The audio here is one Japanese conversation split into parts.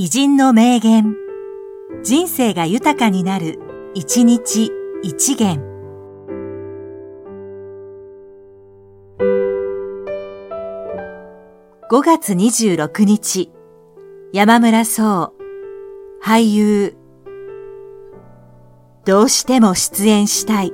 偉人の名言。人生が豊かになる、一日一元。5月26日、山村壮、俳優。どうしても出演したい。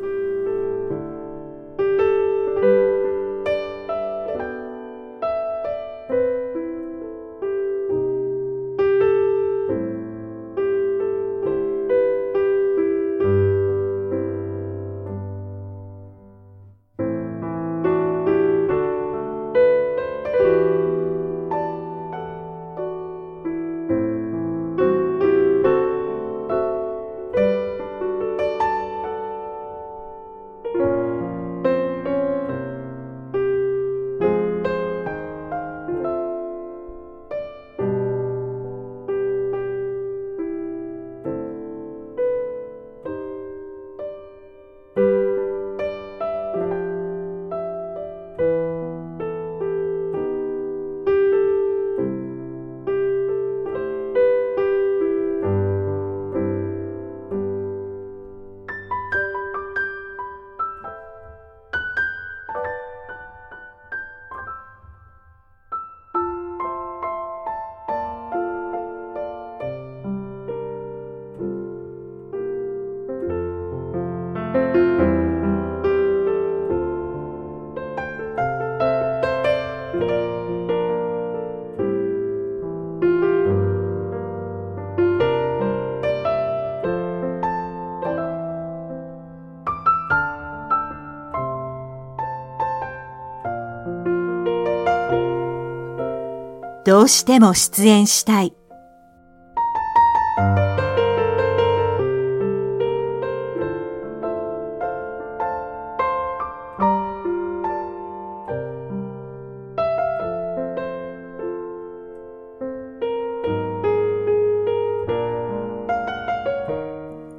どうしても出演したい。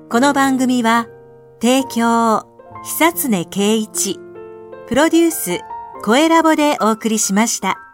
この番組は、提供、久常圭一、プロデュース、声ラボでお送りしました。